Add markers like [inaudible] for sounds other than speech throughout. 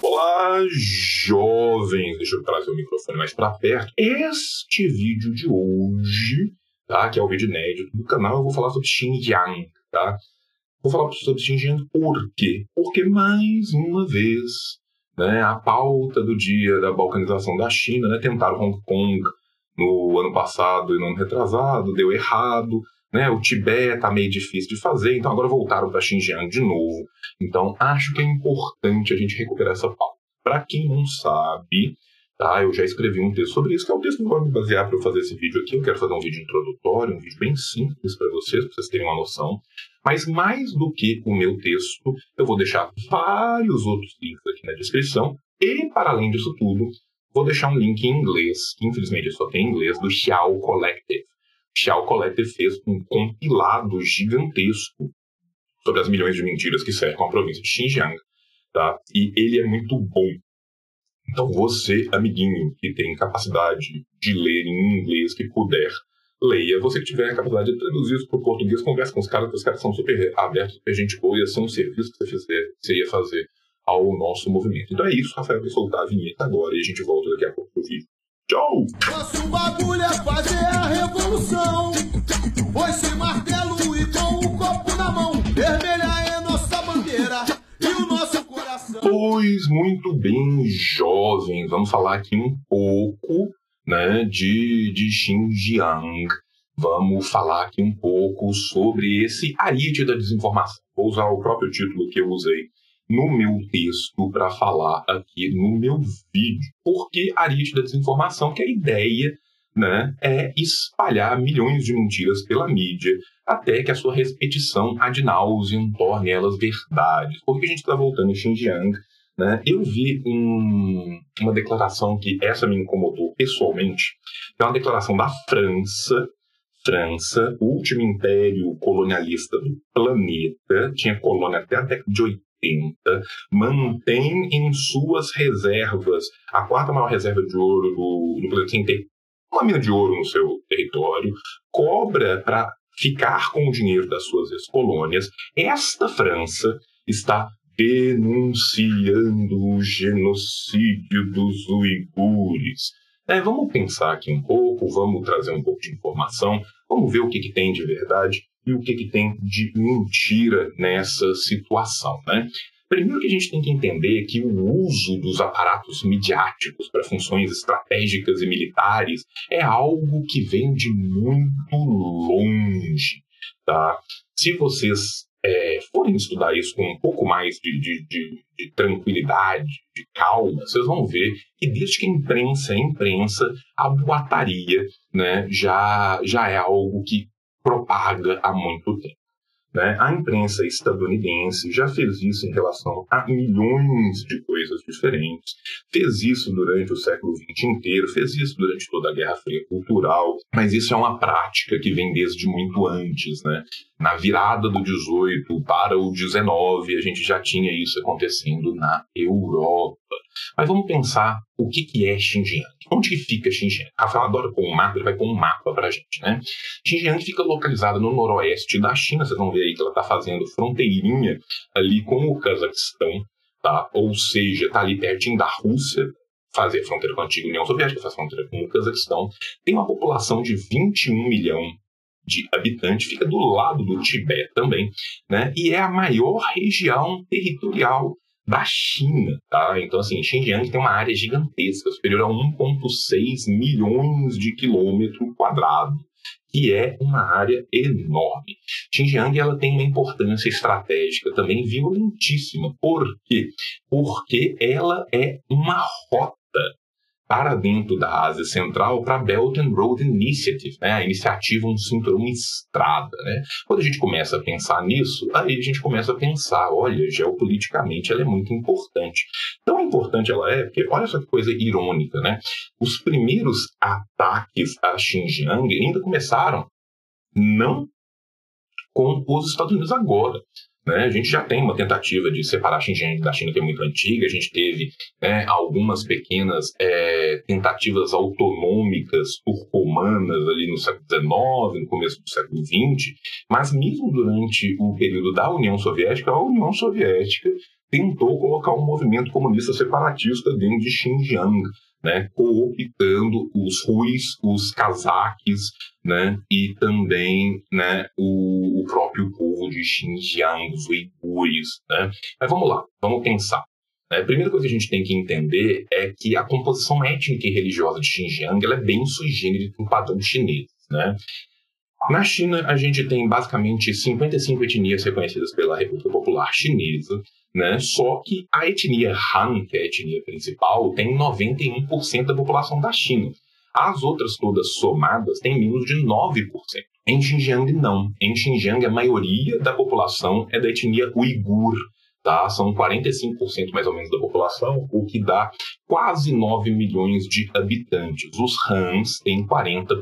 Olá, jovens! Deixa eu trazer o microfone mais para perto. Este vídeo de hoje, tá? Que é o vídeo inédito do canal, eu vou falar sobre Xinjiang, tá? Vou falar sobre Xinjiang por quê? Porque, mais uma vez, né, a pauta do dia da balcanização da China, né? Tentaram Hong Kong no ano passado e no ano retrasado, deu errado. Né, o Tibete está meio difícil de fazer, então agora voltaram para Xinjiang de novo. Então acho que é importante a gente recuperar essa pauta. Para quem não sabe, tá, eu já escrevi um texto sobre isso, que é o texto que eu vou me basear para fazer esse vídeo aqui. Eu quero fazer um vídeo introdutório, um vídeo bem simples para vocês, para vocês terem uma noção. Mas mais do que o meu texto, eu vou deixar vários outros links aqui na descrição. E, para além disso tudo, vou deixar um link em inglês, que infelizmente só tem em inglês, do Xiao Collective. Xiao Collective fez um compilado gigantesco sobre as milhões de mentiras que cercam a província de Xinjiang, tá? E ele é muito bom. Então você, amiguinho, que tem capacidade de ler em inglês, que puder, leia. Você que tiver a capacidade de traduzir isso para o português, converse com os caras, porque os caras são super abertos, super gente boa, ia ser um serviço que você, fizer, você ia fazer ao nosso movimento. Então é isso, Rafael vai soltar a vinheta agora e a gente volta daqui a pouco pro vídeo. Tchau! Nosso bagulho é fazer a revolução. Foi-se martelo e com o copo na mão. Vermelha é nossa bandeira e o nosso coração. Pois muito bem, jovens, vamos falar aqui um pouco né, de, de Xinjiang. Vamos falar aqui um pouco sobre esse Ariete da desinformação. Vou usar o próprio título que eu usei no meu texto para falar aqui no meu vídeo. Porque Ariete da desinformação, que a ideia né, é espalhar milhões de mentiras pela mídia até que a sua repetição ad nauseam torne elas verdades. Porque a gente está voltando em Xinjiang. Né? Eu vi um, uma declaração que essa me incomodou pessoalmente, que é uma declaração da França, França, o último império colonialista do planeta, tinha colônia até a década de 80, mantém em suas reservas a quarta maior reserva de ouro do, do planeta, ter uma mina de ouro no seu território, cobra para ficar com o dinheiro das suas ex-colônias. Esta França está denunciando o genocídio dos uigures. É, vamos pensar aqui um pouco, vamos trazer um pouco de informação, vamos ver o que, que tem de verdade e o que, que tem de mentira nessa situação. Né? Primeiro que a gente tem que entender que o uso dos aparatos midiáticos para funções estratégicas e militares é algo que vem de muito longe. Tá? Se vocês é, forem estudar isso com um pouco mais de, de, de, de, tranquilidade, de calma, vocês vão ver que desde que a imprensa é imprensa, a boataria né, já, já é algo que propaga há muito tempo. Né? A imprensa estadunidense já fez isso em relação a milhões de coisas diferentes, fez isso durante o século XX inteiro, fez isso durante toda a Guerra Fria Cultural, mas isso é uma prática que vem desde muito antes. Né? Na virada do 18 para o 19, a gente já tinha isso acontecendo na Europa. Mas vamos pensar o que, que é Xinjiang. Onde que fica Xinjiang? Rafael adora pôr um mapa, ele vai pôr um mapa para a gente, né? Xinjiang fica localizada no noroeste da China, vocês vão ver aí que ela está fazendo fronteirinha ali com o Cazaquistão, tá? Ou seja, está ali pertinho da Rússia, fazer fronteira com a antiga União Soviética, faz fronteira com o Cazaquistão. Tem uma população de 21 milhões de habitantes, fica do lado do Tibete também, né? E é a maior região territorial da China, tá? Então, assim, Xinjiang tem uma área gigantesca, superior a 1,6 milhões de quilômetro quadrado, que é uma área enorme. Xinjiang ela tem uma importância estratégica também violentíssima. Por quê? Porque ela é uma rota para dentro da Ásia Central para a Belt and Road Initiative, né? a iniciativa Um Cinturão Estrada. Né? Quando a gente começa a pensar nisso, aí a gente começa a pensar, olha, geopoliticamente ela é muito importante. Tão importante ela é, porque olha só que coisa irônica, né? Os primeiros ataques a Xinjiang ainda começaram não com os Estados Unidos agora. Né? A gente já tem uma tentativa de separar Xinjiang da China que é muito antiga, a gente teve né, algumas pequenas é, tentativas autonômicas turcomanas ali no século XIX, no começo do século XX, mas mesmo durante o período da União Soviética, a União Soviética tentou colocar um movimento comunista separatista dentro de Xinjiang, né, cooptando os ruis, os cazaques, né, e também né, o, o próprio povo de Xinjiang, os uigures. Né. Mas vamos lá, vamos pensar. Né. A primeira coisa que a gente tem que entender é que a composição étnica e religiosa de Xinjiang ela é bem sui generis no padrão chinês. Né? Na China, a gente tem basicamente 55 etnias reconhecidas pela República Popular Chinesa, né? Só que a etnia Han, que é a etnia principal, tem 91% da população da China. As outras todas somadas têm menos de 9%. Em Xinjiang, não. Em Xinjiang, a maioria da população é da etnia uigur, tá? São 45% mais ou menos da população, o que dá quase 9 milhões de habitantes. Os Hans têm 40%,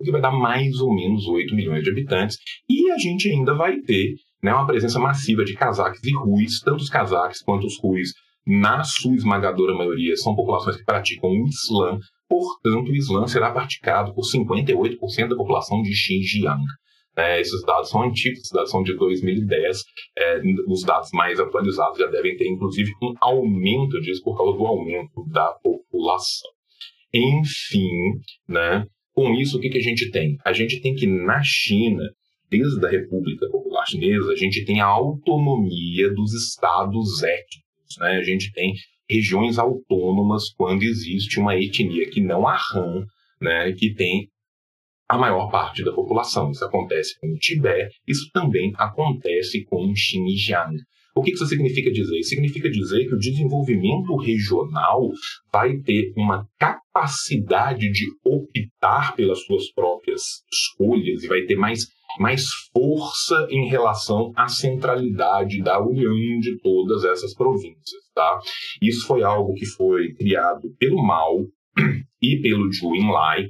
o que vai dar mais ou menos 8 milhões de habitantes. E a gente ainda vai ter né, uma presença massiva de cazaques e ruis, tanto os cazaques quanto os ruis, na sua esmagadora maioria, são populações que praticam o Islã, portanto, o Islã será praticado por 58% da população de Xinjiang. É, esses dados são antigos, esses dados são de 2010. É, os dados mais atualizados já devem ter, inclusive, um aumento disso por causa do aumento da população. Enfim, né, com isso, o que, que a gente tem? A gente tem que, na China, desde a República Popular Chinesa, a gente tem a autonomia dos estados étnicos. Né? A gente tem regiões autônomas quando existe uma etnia que não a né, que tem a maior parte da população. Isso acontece com o Tibete, isso também acontece com o Xinjiang. O que isso significa dizer? Significa dizer que o desenvolvimento regional vai ter uma capacidade de optar pelas suas próprias escolhas e vai ter mais, mais força em relação à centralidade da união de todas essas províncias. Tá? Isso foi algo que foi criado pelo Mao [clears throat] e pelo Zhou Enlai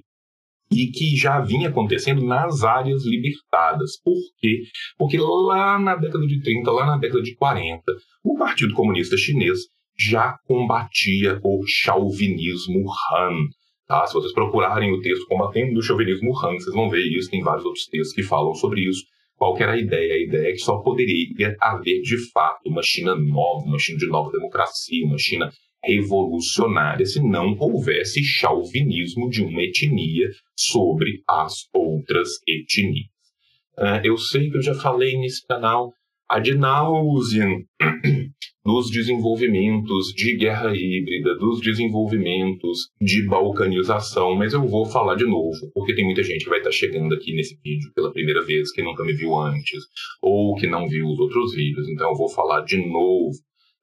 e que já vinha acontecendo nas áreas libertadas. Por quê? Porque lá na década de 30, lá na década de 40, o Partido Comunista Chinês já combatia o chauvinismo Han. Tá? Se vocês procurarem o texto Combatendo o Chauvinismo Han, vocês vão ver isso, tem vários outros textos que falam sobre isso. Qual era a ideia? A ideia é que só poderia haver, de fato, uma China nova, uma China de nova democracia, uma China revolucionária se não houvesse chauvinismo de uma etnia sobre as outras etnias. Uh, eu sei que eu já falei nesse canal ad nauseam dos desenvolvimentos de guerra híbrida, dos desenvolvimentos de balcanização, mas eu vou falar de novo, porque tem muita gente que vai estar chegando aqui nesse vídeo pela primeira vez, que nunca me viu antes, ou que não viu os outros vídeos, então eu vou falar de novo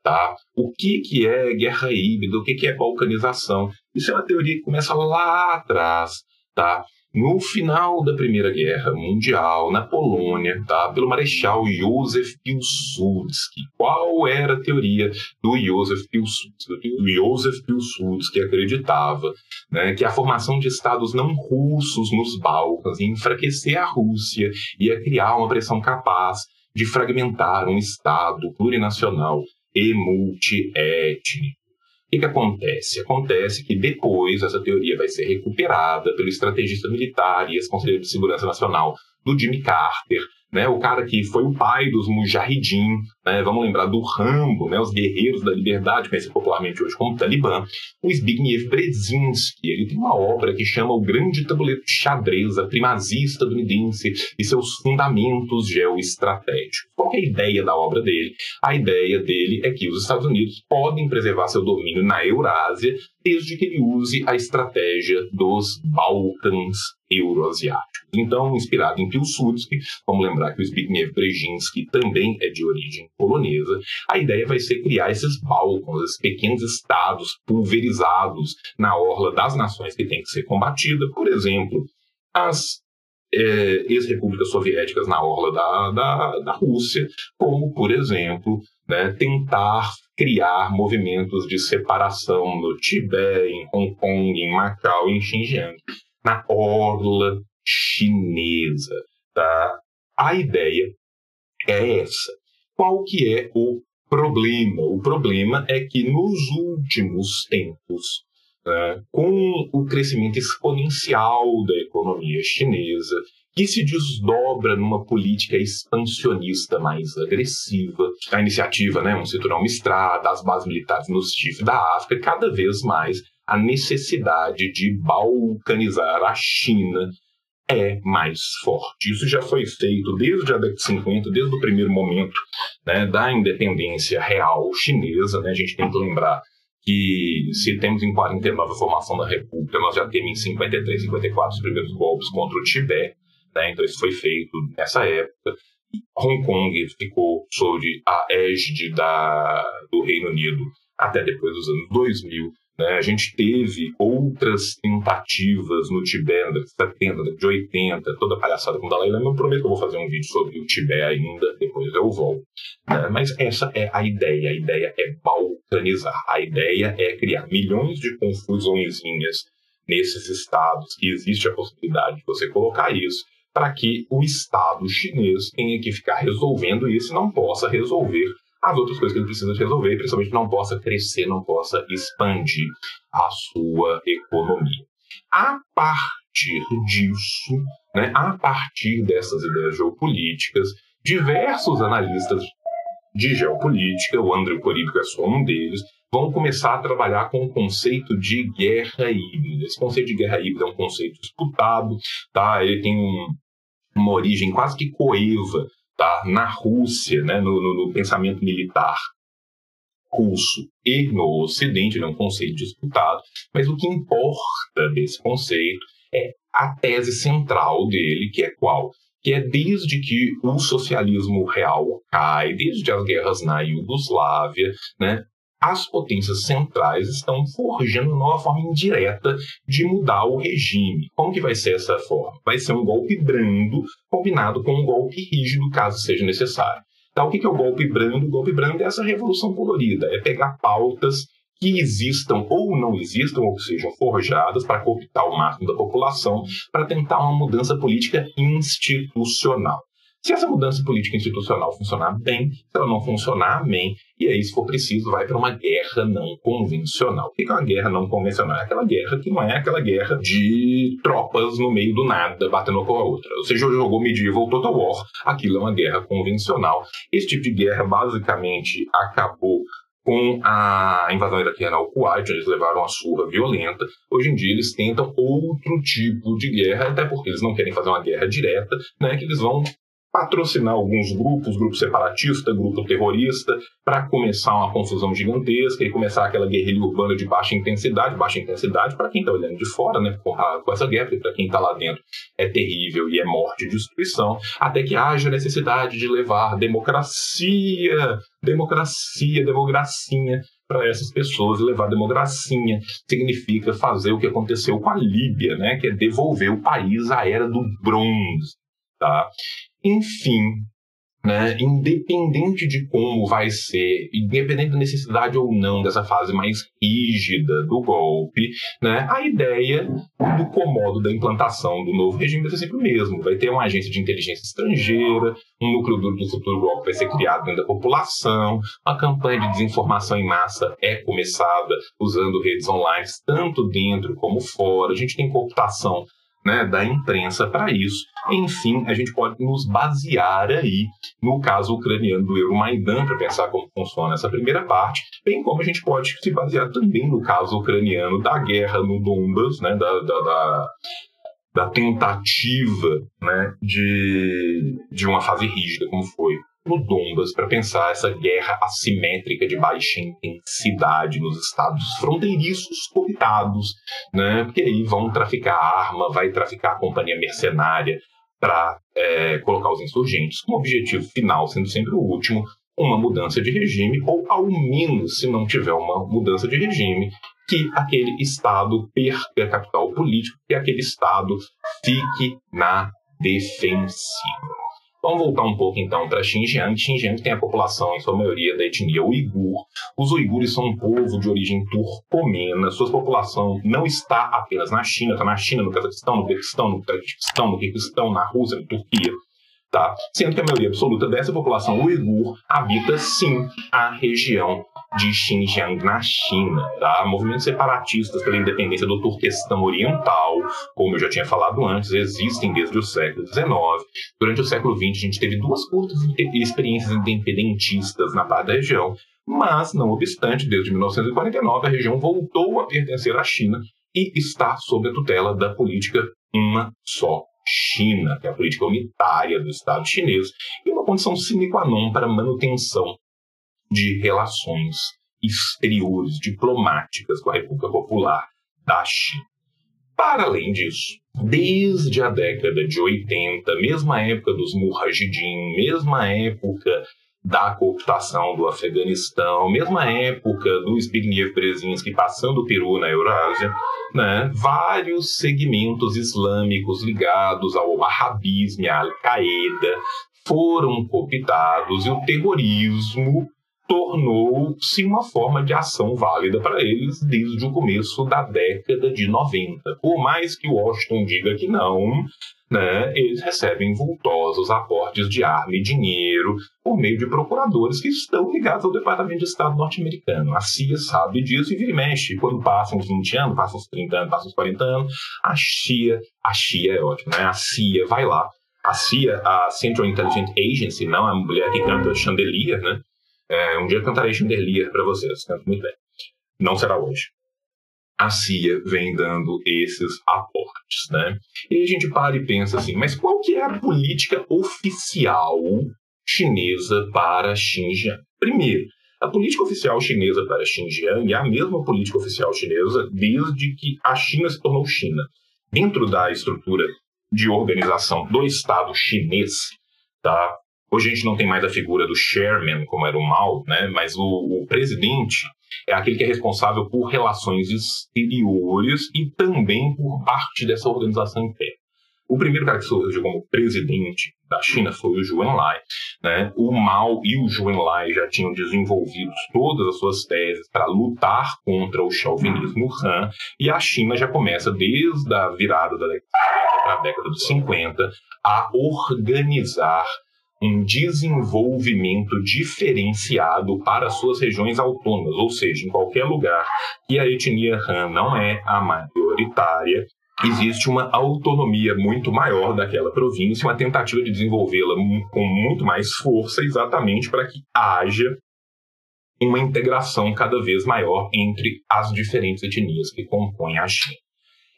Tá? O que, que é guerra híbrida, o que, que é balcanização? Isso é uma teoria que começa lá atrás, tá? No final da Primeira Guerra Mundial, na Polônia, tá? pelo Marechal Józef Piłsudski. Qual era a teoria do Józef Piłsudski? O Józef Piłsudski acreditava né, que a formação de estados não russos nos Balcãs ia enfraquecer a Rússia, ia criar uma pressão capaz de fragmentar um estado plurinacional e multiétnico. O que, acontece? Acontece que depois essa teoria vai ser recuperada pelo estrategista militar e ex-conselheiro de segurança nacional do Jimmy Carter, né, o cara que foi o pai dos Mujahideen, né, vamos lembrar do Rambo, né, os guerreiros da liberdade, conhecido popularmente hoje como Talibã, o Zbigniew Brzezinski, ele tem uma obra que chama O Grande Tabuleiro de Xadrez, a primazia estadunidense e seus fundamentos geoestratégicos. Qual é a ideia da obra dele? A ideia dele é que os Estados Unidos podem preservar seu domínio na Eurásia desde que ele use a estratégia dos Balcãs euroasiáticos. Então, inspirado em Pilsudski, vamos lembrar que o Zbigniew Brzezinski também é de origem polonesa, a ideia vai ser criar esses Balcãs, esses pequenos estados pulverizados na orla das nações que têm que ser combatida, por exemplo, as é, ex-repúblicas soviéticas na orla da, da, da Rússia, como, por exemplo, né, tentar criar movimentos de separação no Tibete, em Hong Kong, em Macau, em Xinjiang, na orla chinesa. Tá? A ideia é essa. Qual que é o problema? O problema é que nos últimos tempos, né, com o crescimento exponencial da economia chinesa, que se desdobra numa política expansionista mais agressiva. A iniciativa, né, um cinturão Mistrada, as bases militares no chifre da África, cada vez mais a necessidade de balcanizar a China é mais forte. Isso já foi feito desde a década de 50, desde o primeiro momento né, da independência real chinesa. Né? A gente tem que lembrar que se temos em 49 a formação da República, nós já temos em 53, 54 os primeiros golpes contra o Tibete. Né? Então isso foi feito nessa época. Hong Kong ficou sob a égide da, do Reino Unido até depois dos anos 2000. Né? A gente teve outras tentativas no Tibete, da década de 70, de 80, toda palhaçada com o Dalai Lama. Eu prometo que eu vou fazer um vídeo sobre o Tibete ainda, depois eu volto. Né? Mas essa é a ideia. A ideia é balcanizar. A ideia é criar milhões de confusõezinhas nesses estados que existe a possibilidade de você colocar isso para que o Estado chinês tenha que ficar resolvendo isso e não possa resolver as outras coisas que ele precisa resolver, principalmente não possa crescer, não possa expandir a sua economia. A partir disso, né, a partir dessas ideias geopolíticas, diversos analistas de geopolítica, o André Coríbico é só um deles, vão começar a trabalhar com o conceito de guerra híbrida. Esse conceito de guerra híbrida é um conceito disputado, tá? ele tem um, uma origem quase que coeva tá? na Rússia, né? no, no, no pensamento militar russo e no Ocidente, ele é um conceito disputado, mas o que importa desse conceito é a tese central dele, que é qual? Que é desde que o socialismo real cai, desde as guerras na Iugoslávia, né, as potências centrais estão forjando uma nova forma indireta de mudar o regime. Como que vai ser essa forma? Vai ser um golpe brando combinado com um golpe rígido, caso seja necessário. Então, o que é o golpe brando? O golpe brando é essa revolução colorida, é pegar pautas que existam ou não existam, ou que sejam forjadas para cooptar o máximo da população, para tentar uma mudança política institucional. Se essa mudança política institucional funcionar bem, se ela não funcionar, amém. E aí, se for preciso, vai para uma guerra não convencional. O que é uma guerra não convencional? É aquela guerra que não é aquela guerra de tropas no meio do nada, batendo com a outra. Você jogou Medieval Total War, aquilo é uma guerra convencional. Esse tipo de guerra, basicamente, acabou com a invasão iraquiana ao Kuwait, eles levaram uma surra violenta. Hoje em dia eles tentam outro tipo de guerra, até porque eles não querem fazer uma guerra direta, né, que eles vão patrocinar alguns grupos, grupo separatista, grupo terrorista, para começar uma confusão gigantesca e começar aquela guerrilha urbana de baixa intensidade, baixa intensidade para quem está olhando de fora, né, com, a, com essa guerra, para quem está lá dentro é terrível e é morte e destruição, até que haja necessidade de levar democracia, democracia, democracinha para essas pessoas levar democracia significa fazer o que aconteceu com a Líbia, né, que é devolver o país à era do bronze, tá? Enfim, né, independente de como vai ser, independente da necessidade ou não dessa fase mais rígida do golpe, né, a ideia do comodo da implantação do novo regime vai ser sempre o mesmo. Vai ter uma agência de inteligência estrangeira, um núcleo do, do futuro golpe vai ser criado dentro da população, uma campanha de desinformação em massa é começada usando redes online, tanto dentro como fora. A gente tem cooptação né, da imprensa para isso. Enfim, a gente pode nos basear aí no caso ucraniano do Euromaidan para pensar como funciona essa primeira parte, bem como a gente pode se basear também no caso ucraniano da guerra no Donbas, né, da, da, da da tentativa né, de, de uma fase rígida, como foi no Donbas para pensar essa guerra assimétrica de baixa intensidade nos estados fronteiriços cooptados, né? Porque aí vão traficar arma, vai traficar a companhia mercenária para é, colocar os insurgentes, com o objetivo final sendo sempre o último, uma mudança de regime, ou ao menos, se não tiver uma mudança de regime, que aquele Estado perca capital político, que aquele Estado fique na defensiva. Vamos voltar um pouco então para Xinjiang. Xinjiang tem a população, em sua maioria, da etnia uigur. Os uigures são um povo de origem turcomena. Sua população não está apenas na China, está na China, no Cazaquistão, no Uzbequistão, no Tajiquistão, no Kirguistão, na Rússia, na Turquia. Tá? Sendo que a maioria absoluta dessa população uigur habita, sim, a região de Xinjiang na China. Tá? Movimentos separatistas pela independência do Turquestão Oriental, como eu já tinha falado antes, existem desde o século XIX. Durante o século XX, a gente teve duas curtas experiências independentistas na parte da região, mas, não obstante, desde 1949, a região voltou a pertencer à China e está sob a tutela da política uma só China, que é a política unitária do Estado chinês, e uma condição sine qua non para manutenção de relações exteriores, diplomáticas com a República Popular da China. Para além disso, desde a década de 80, mesma época dos Mujahideen, mesma época da cooptação do Afeganistão, mesma época do Zbigniew Brzezinski passando o Peru na Eurásia, né, vários segmentos islâmicos ligados ao wahhabismo à Al-Qaeda foram cooptados e o terrorismo tornou-se uma forma de ação válida para eles desde o começo da década de 90. Por mais que Washington diga que não, né, eles recebem vultosos aportes de arma e dinheiro por meio de procuradores que estão ligados ao Departamento de Estado norte-americano. A CIA sabe disso e vira e mexe. Quando passam uns 20 anos, passam uns 30 anos, passam uns 40 anos, a CIA, a CIA é ótimo, né? A CIA vai lá. A CIA, a Central Intelligence Agency, não a mulher que canta Chandelier, né? É, um dia cantarei Chandelier para vocês, canto muito bem. Não será hoje. A CIA vem dando esses aportes, né? E a gente para e pensa assim, mas qual que é a política oficial chinesa para Xinjiang? Primeiro, a política oficial chinesa para Xinjiang é a mesma política oficial chinesa desde que a China se tornou China. Dentro da estrutura de organização do Estado chinês, tá? Hoje a gente não tem mais a figura do chairman, como era o Mao, né? mas o, o presidente é aquele que é responsável por relações exteriores e também por parte dessa organização interna. O primeiro cara que surgiu como presidente da China foi o Zhou Enlai. Né? O Mao e o Zhou Enlai já tinham desenvolvido todas as suas teses para lutar contra o chauvinismo Han, e a China já começa desde a virada da década, da década de 50 a organizar um desenvolvimento diferenciado para suas regiões autônomas, ou seja, em qualquer lugar que a etnia Han não é a maioritária, existe uma autonomia muito maior daquela província, uma tentativa de desenvolvê-la com muito mais força, exatamente para que haja uma integração cada vez maior entre as diferentes etnias que compõem a China.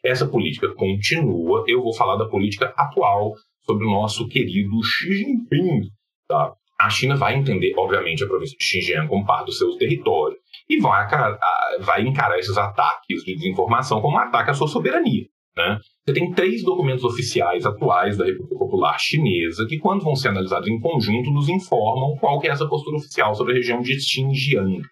Essa política continua. Eu vou falar da política atual sobre o nosso querido Xi Jinping. Tá? A China vai entender, obviamente, a província de Xinjiang como parte do seu território e vai, vai encarar esses ataques de desinformação como um ataque à sua soberania. Né? Você tem três documentos oficiais atuais da República Popular Chinesa que, quando vão ser analisados em conjunto, nos informam qual é essa postura oficial sobre a região de Xinjiang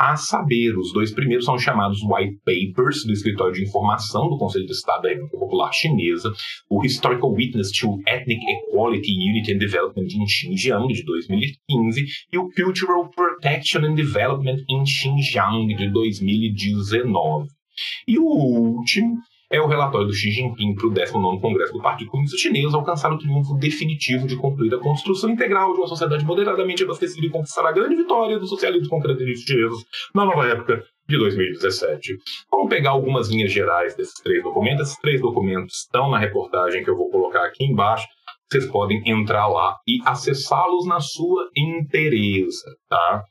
a saber, os dois primeiros são chamados White Papers, do Escritório de Informação do Conselho de Estado da República Popular Chinesa, o Historical Witness to Ethnic Equality, Unity and Development in Xinjiang, de 2015, e o Cultural Protection and Development in Xinjiang, de 2019. E o último é o relatório do Xi Jinping para o 19 Congresso do Partido Comunista Chinês alcançar o triunfo definitivo de concluir a construção integral de uma sociedade moderadamente abastecida e conquistar a grande vitória do socialismo com características chineses na nova época de 2017. Vamos pegar algumas linhas gerais desses três documentos. Esses três documentos estão na reportagem que eu vou colocar aqui embaixo. Vocês podem entrar lá e acessá-los na sua inteireza, tá?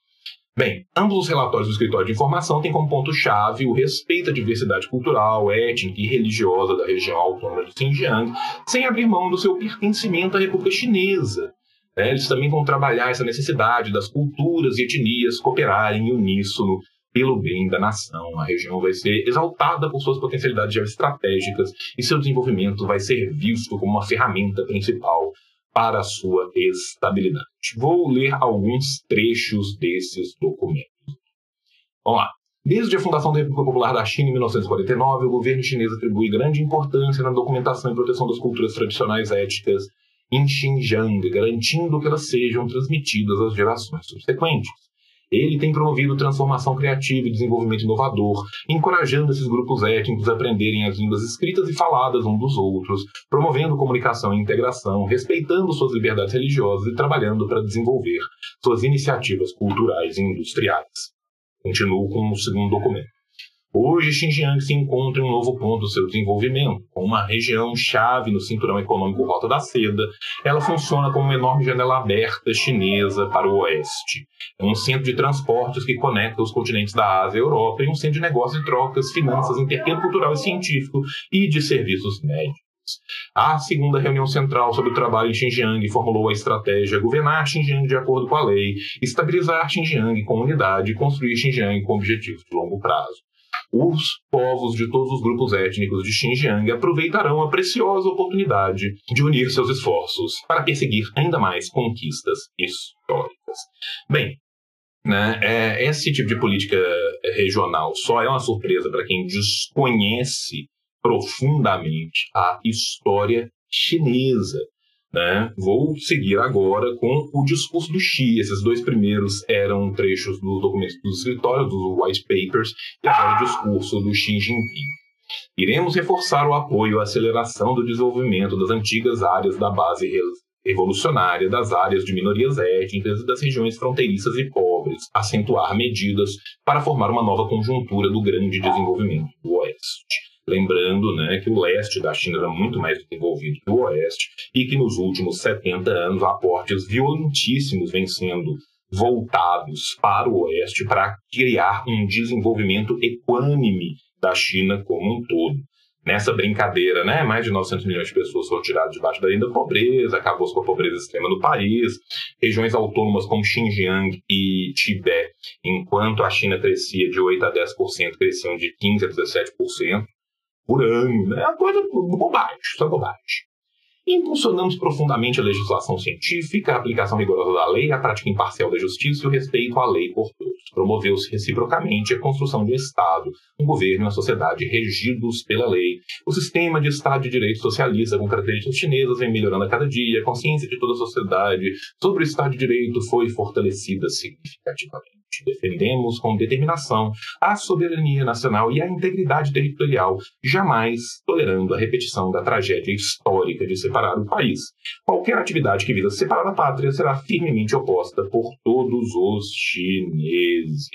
Bem, ambos os relatórios do Escritório de Informação têm como ponto-chave o respeito à diversidade cultural, étnica e religiosa da região autônoma de Xinjiang, sem abrir mão do seu pertencimento à República Chinesa. É, eles também vão trabalhar essa necessidade das culturas e etnias cooperarem em uníssono pelo bem da nação. A região vai ser exaltada por suas potencialidades estratégicas e seu desenvolvimento vai ser visto como uma ferramenta principal para a sua estabilidade. Vou ler alguns trechos desses documentos. Vamos lá. Desde a fundação da República Popular da China em 1949, o governo chinês atribui grande importância na documentação e proteção das culturas tradicionais éticas em Xinjiang, garantindo que elas sejam transmitidas às gerações subsequentes. Ele tem promovido transformação criativa e desenvolvimento inovador, encorajando esses grupos étnicos a aprenderem as línguas escritas e faladas um dos outros, promovendo comunicação e integração, respeitando suas liberdades religiosas e trabalhando para desenvolver suas iniciativas culturais e industriais. Continuo com o segundo documento. Hoje, Xinjiang se encontra em um novo ponto do seu desenvolvimento, com uma região chave no cinturão econômico Rota da Seda. Ela funciona como uma enorme janela aberta chinesa para o oeste. É um centro de transportes que conecta os continentes da Ásia e Europa e um centro de negócios e trocas, finanças, intercâmbio cultural e científico e de serviços médicos. A segunda reunião central sobre o trabalho em Xinjiang formulou a estratégia governar Xinjiang de acordo com a lei, estabilizar Xinjiang com unidade e construir Xinjiang com objetivos de longo prazo. Os povos de todos os grupos étnicos de Xinjiang aproveitarão a preciosa oportunidade de unir seus esforços para perseguir ainda mais conquistas históricas. Bem, né, é, esse tipo de política regional só é uma surpresa para quem desconhece profundamente a história chinesa. Né? Vou seguir agora com o discurso do Xi. Esses dois primeiros eram trechos dos documentos do escritório, dos white papers, e agora o discurso do Xi Jinping. Iremos reforçar o apoio à aceleração do desenvolvimento das antigas áreas da base revolucionária, das áreas de minorias étnicas e das regiões fronteiriças e pobres, acentuar medidas para formar uma nova conjuntura do grande desenvolvimento do Oeste. Lembrando né, que o leste da China era muito mais desenvolvido que o oeste e que nos últimos 70 anos aportes violentíssimos vêm sendo voltados para o oeste para criar um desenvolvimento equânime da China como um todo. Nessa brincadeira, né, mais de 900 milhões de pessoas foram tiradas debaixo da linha da pobreza, acabou com a pobreza extrema no país, regiões autônomas como Xinjiang e Tibete, enquanto a China crescia de 8 a 10%, cresciam de 15 a 17% por ano, né? É uma coisa bobagem, só bobagem. Impulsionamos profundamente a legislação científica, a aplicação rigorosa da lei, a prática imparcial da justiça e o respeito à lei por todos. Promoveu-se reciprocamente a construção de um Estado, um governo e uma sociedade regidos pela lei. O sistema de Estado de Direito Socialista, com características chinesas, vem melhorando a cada dia. A consciência de toda a sociedade sobre o Estado de Direito foi fortalecida significativamente. Defendemos com determinação a soberania nacional e a integridade territorial, jamais tolerando a repetição da tragédia histórica de separar o país. Qualquer atividade que visa separar a pátria será firmemente oposta por todos os chineses.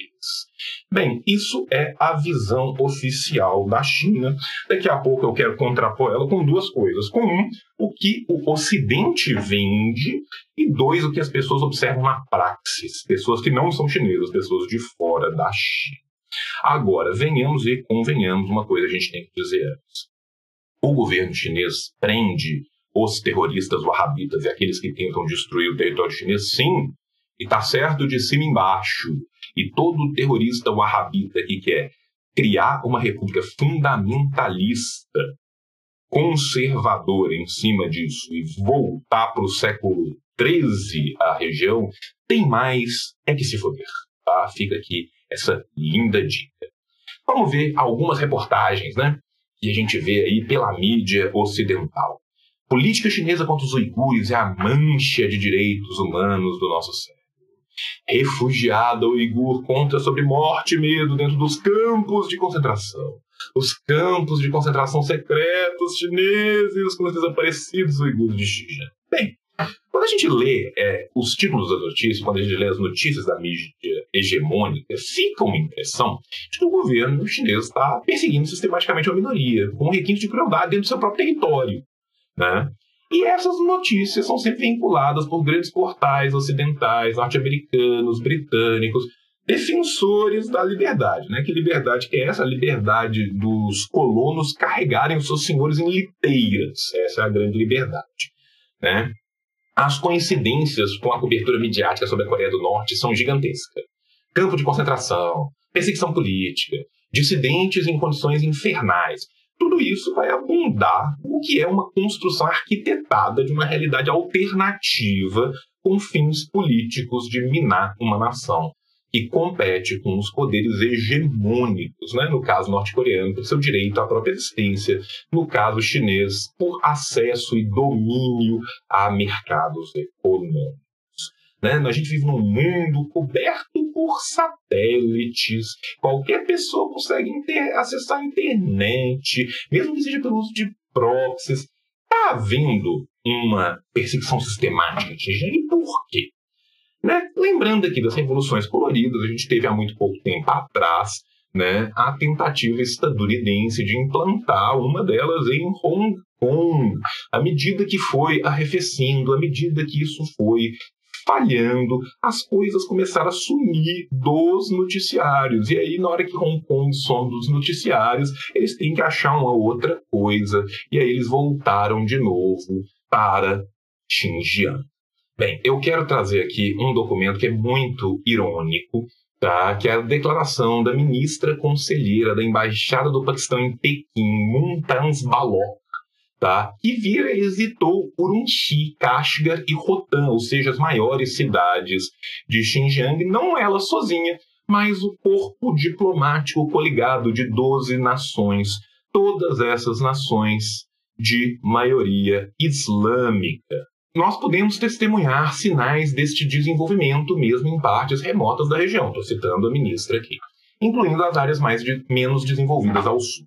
Bem, isso é a visão oficial da China. Daqui a pouco eu quero contrapor ela com duas coisas. Com um, o que o Ocidente vende, e dois, o que as pessoas observam na praxis. Pessoas que não são chinesas, pessoas de fora da China. Agora, venhamos e convenhamos uma coisa a gente tem que dizer antes. O governo chinês prende os terroristas wahhabitas e aqueles que tentam destruir o território chinês, sim, e está certo de cima embaixo. E todo terrorista wahhabita que quer criar uma república fundamentalista, conservadora em cima disso e voltar para o século XIII a região, tem mais é que se foder. Tá? Fica aqui essa linda dica. Vamos ver algumas reportagens, né? Que a gente vê aí pela mídia ocidental. Política chinesa contra os uigures é a mancha de direitos humanos do nosso século. Refugiada uigur conta sobre morte e medo dentro dos campos de concentração. Os campos de concentração secretos chineses com os desaparecidos uigures de Xinjiang. Bem, quando a gente lê é, os títulos das notícias, quando a gente lê as notícias da mídia hegemônica, fica uma impressão de que o governo chinês está perseguindo sistematicamente a minoria, com um requinte de crueldade dentro do seu próprio território. Né? E essas notícias são sempre vinculadas por grandes portais ocidentais, norte-americanos, britânicos, defensores da liberdade, né? Que liberdade que é essa? A liberdade dos colonos carregarem os seus senhores em liteiras. Essa é a grande liberdade, né? As coincidências com a cobertura midiática sobre a Coreia do Norte são gigantescas. Campo de concentração, perseguição política, dissidentes em condições infernais, tudo isso vai abundar o que é uma construção arquitetada de uma realidade alternativa com fins políticos de minar uma nação que compete com os poderes hegemônicos, né? no caso norte-coreano, por seu direito à própria existência, no caso chinês, por acesso e domínio a mercados econômicos. Né? A gente vive num mundo coberto por satélites. Qualquer pessoa consegue inter acessar a internet, mesmo que seja pelo uso de proxies. Está havendo uma perseguição sistemática de gente. E por quê? Né? Lembrando aqui das revoluções coloridas, a gente teve há muito pouco tempo atrás né, a tentativa estadunidense de implantar uma delas em Hong Kong. À medida que foi arrefecendo, à medida que isso foi falhando, as coisas começaram a sumir dos noticiários. E aí, na hora que Hong Kong some dos noticiários, eles têm que achar uma outra coisa. E aí eles voltaram de novo para Xinjiang. Bem, eu quero trazer aqui um documento que é muito irônico, tá? que é a declaração da ministra conselheira da Embaixada do Paquistão em Pequim, Mumtaz Balok, tá? que vira visitou Urumqi, Kashgar e Rotan, ou seja, as maiores cidades de Xinjiang, não ela sozinha, mas o corpo diplomático coligado de 12 nações, todas essas nações de maioria islâmica nós podemos testemunhar sinais deste desenvolvimento mesmo em partes remotas da região. Estou citando a ministra aqui, incluindo as áreas mais de, menos desenvolvidas ao sul.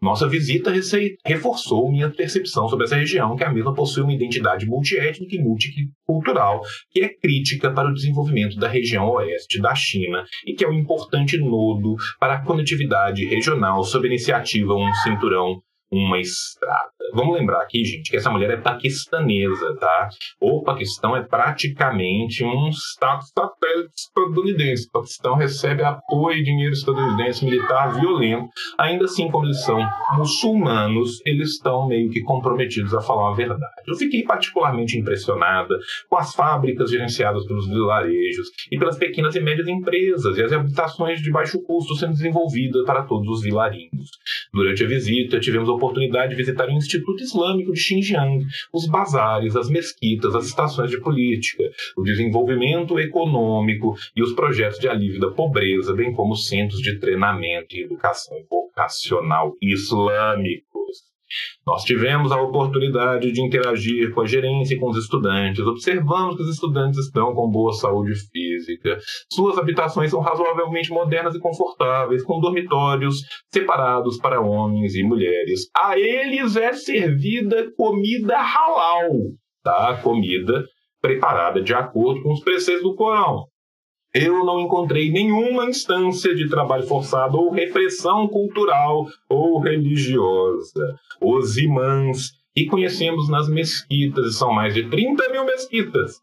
Nossa visita reforçou minha percepção sobre essa região, que a mesma possui uma identidade multiétnica e multicultural, que é crítica para o desenvolvimento da região oeste da China e que é um importante nodo para a conectividade regional sob a iniciativa Um Cinturão uma estrada. Vamos lembrar aqui, gente, que essa mulher é paquistanesa, tá? O Paquistão é praticamente um estado satélite estadunidense. O Paquistão recebe apoio e dinheiro estadunidense militar violento. Ainda assim, como eles são muçulmanos, eles estão meio que comprometidos a falar a verdade. Eu fiquei particularmente impressionada com as fábricas gerenciadas pelos vilarejos e pelas pequenas e médias empresas e as habitações de baixo custo sendo desenvolvidas para todos os vilarinhos. Durante a visita, tivemos a oportunidade de visitar o Instituto Islâmico de Xinjiang, os bazares, as mesquitas, as estações de política, o desenvolvimento econômico e os projetos de alívio da pobreza, bem como centros de treinamento e educação vocacional islâmico. Nós tivemos a oportunidade de interagir com a gerência e com os estudantes. Observamos que os estudantes estão com boa saúde física. Suas habitações são razoavelmente modernas e confortáveis, com dormitórios separados para homens e mulheres. A eles é servida comida halal, tá? Comida preparada de acordo com os preceitos do Corão eu não encontrei nenhuma instância de trabalho forçado ou repressão cultural ou religiosa. Os imãs que conhecemos nas mesquitas, são mais de 30 mil mesquitas,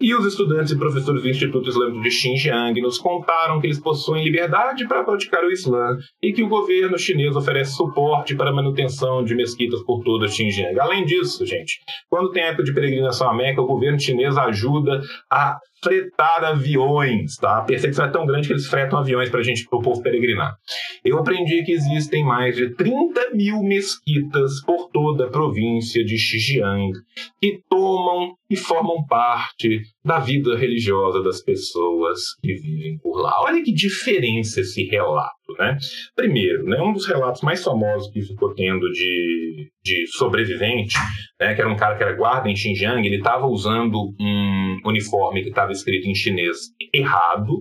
e os estudantes e professores do Instituto Islâmico de Xinjiang nos contaram que eles possuem liberdade para praticar o Islã e que o governo chinês oferece suporte para a manutenção de mesquitas por toda Xinjiang. Além disso, gente, quando tem época de peregrinação à Meca, o governo chinês ajuda a fretar aviões, tá? A perseguição é tão grande que eles fretam aviões para gente, o povo peregrinar. Eu aprendi que existem mais de 30 mil mesquitas por toda a província de Xinjiang que tomam e formam parte da vida religiosa das pessoas que vivem por lá. Olha que diferença esse relato, né? Primeiro, né, um dos relatos mais famosos que ficou tendo de, de sobrevivente, né, que era um cara que era guarda em Xinjiang, ele estava usando um uniforme que estava escrito em chinês errado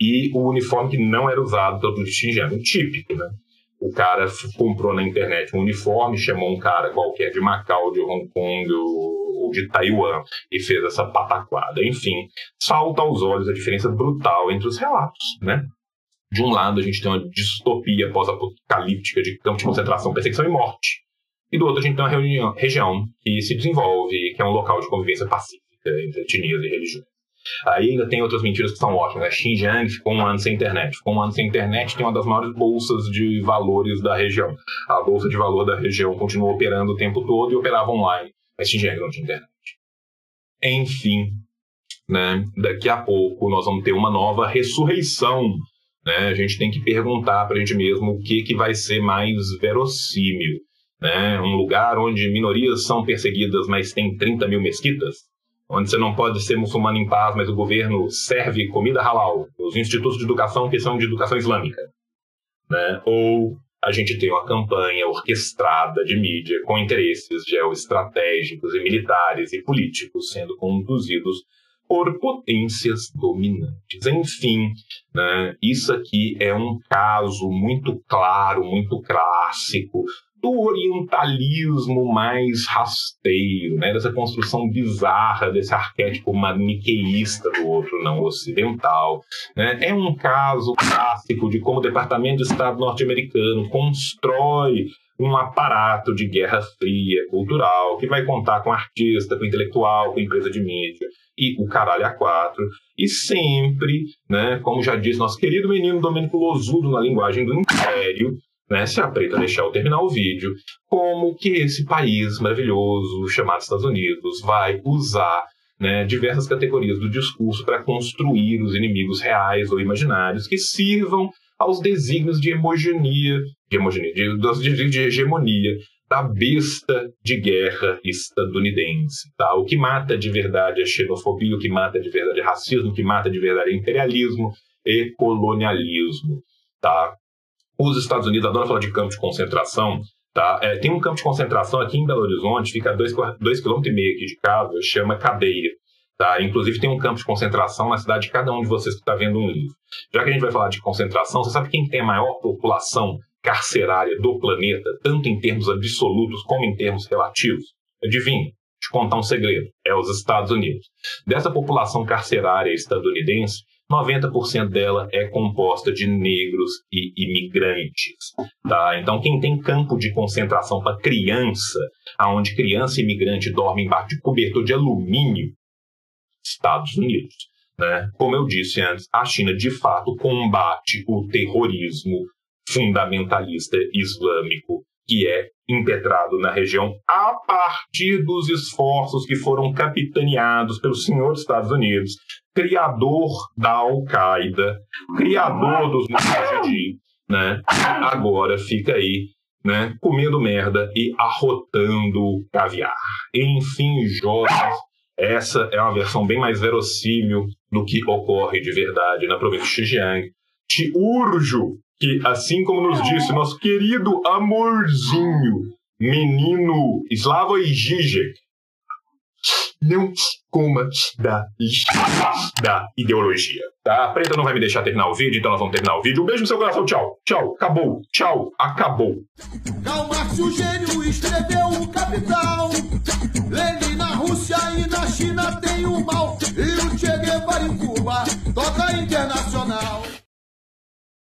e o uniforme que não era usado pelo Xinjiang, um típico, né? O cara comprou na internet um uniforme, chamou um cara qualquer de Macau, de Hong Kong, de Taiwan e fez essa pataquada. Enfim, salta aos olhos a diferença brutal entre os relatos, né? De um lado, a gente tem uma distopia pós-apocalíptica de campo de concentração, perseguição e morte. E do outro, a gente tem uma reunião, região que se desenvolve, que é um local de convivência pacífica entre etnias e religiões. Aí ainda tem outras mentiras que são ótimas. Né? Xinjiang ficou um ano sem internet. Ficou um ano sem internet, tem uma das maiores bolsas de valores da região. A bolsa de valor da região continuou operando o tempo todo e operava online tinha não tinha internet. Enfim, né, daqui a pouco nós vamos ter uma nova ressurreição. Né? A gente tem que perguntar para a gente mesmo o que, que vai ser mais verossímil. Né? Um lugar onde minorias são perseguidas, mas tem 30 mil mesquitas? Onde você não pode ser muçulmano em paz, mas o governo serve comida halal. Os institutos de educação que são de educação islâmica. Né? Ou a gente tem uma campanha orquestrada de mídia com interesses geoestratégicos e militares e políticos sendo conduzidos por potências dominantes. Enfim, né, isso aqui é um caso muito claro, muito clássico do orientalismo mais rasteiro, né, dessa construção bizarra desse arquétipo maniqueísta do outro não ocidental. Né? É um caso clássico de como o Departamento de Estado norte-americano constrói um aparato de guerra fria, cultural, que vai contar com artista, com intelectual, com empresa de mídia e o caralho a quatro. E sempre, né, como já disse nosso querido menino Domênico Losudo na linguagem do Império, né, se a preta deixar eu terminar o vídeo, como que esse país maravilhoso chamado Estados Unidos vai usar né, diversas categorias do discurso para construir os inimigos reais ou imaginários que sirvam aos desígnios de hegemonia, de, hegemonia, de, de hegemonia da besta de guerra estadunidense. Tá? O que mata de verdade é xenofobia, o que mata de verdade é racismo, o que mata de verdade é imperialismo e colonialismo. Tá? Os Estados Unidos adoram falar de campo de concentração. Tá? É, tem um campo de concentração aqui em Belo Horizonte, fica a 2,5 km aqui de casa, chama Cadeia. Tá? Inclusive tem um campo de concentração na cidade de cada um de vocês que está vendo um livro. Já que a gente vai falar de concentração, você sabe quem tem a maior população carcerária do planeta, tanto em termos absolutos como em termos relativos? Adivinha? Te contar um segredo. É os Estados Unidos. Dessa população carcerária estadunidense, 90% dela é composta de negros e imigrantes. Tá? Então, quem tem campo de concentração para criança, aonde criança e imigrante dormem embaixo de cobertor de alumínio, Estados Unidos. Né? Como eu disse antes, a China de fato combate o terrorismo fundamentalista islâmico que é impetrado na região a partir dos esforços que foram capitaneados pelo senhor dos Estados Unidos, criador da Al-Qaeda, criador dos Mujahideen, né? Agora fica aí, né, comendo merda e arrotando caviar. Enfim, jovens, essa é uma versão bem mais verossímil do que ocorre de verdade na província de Xinjiang. Te urjo que, assim como nos disse nosso querido amorzinho, menino Slavoj Žižek, não coma da da ideologia. Tá? A preta não vai me deixar terminar o vídeo, então nós vamos terminar o vídeo. Um beijo no seu coração, tchau. Tchau, acabou. Tchau, acabou. Marx, o gênio, escreveu o Capital. Lenin na Rússia e na China tem o mal. E o Che Guevara em Cuba toca internacional.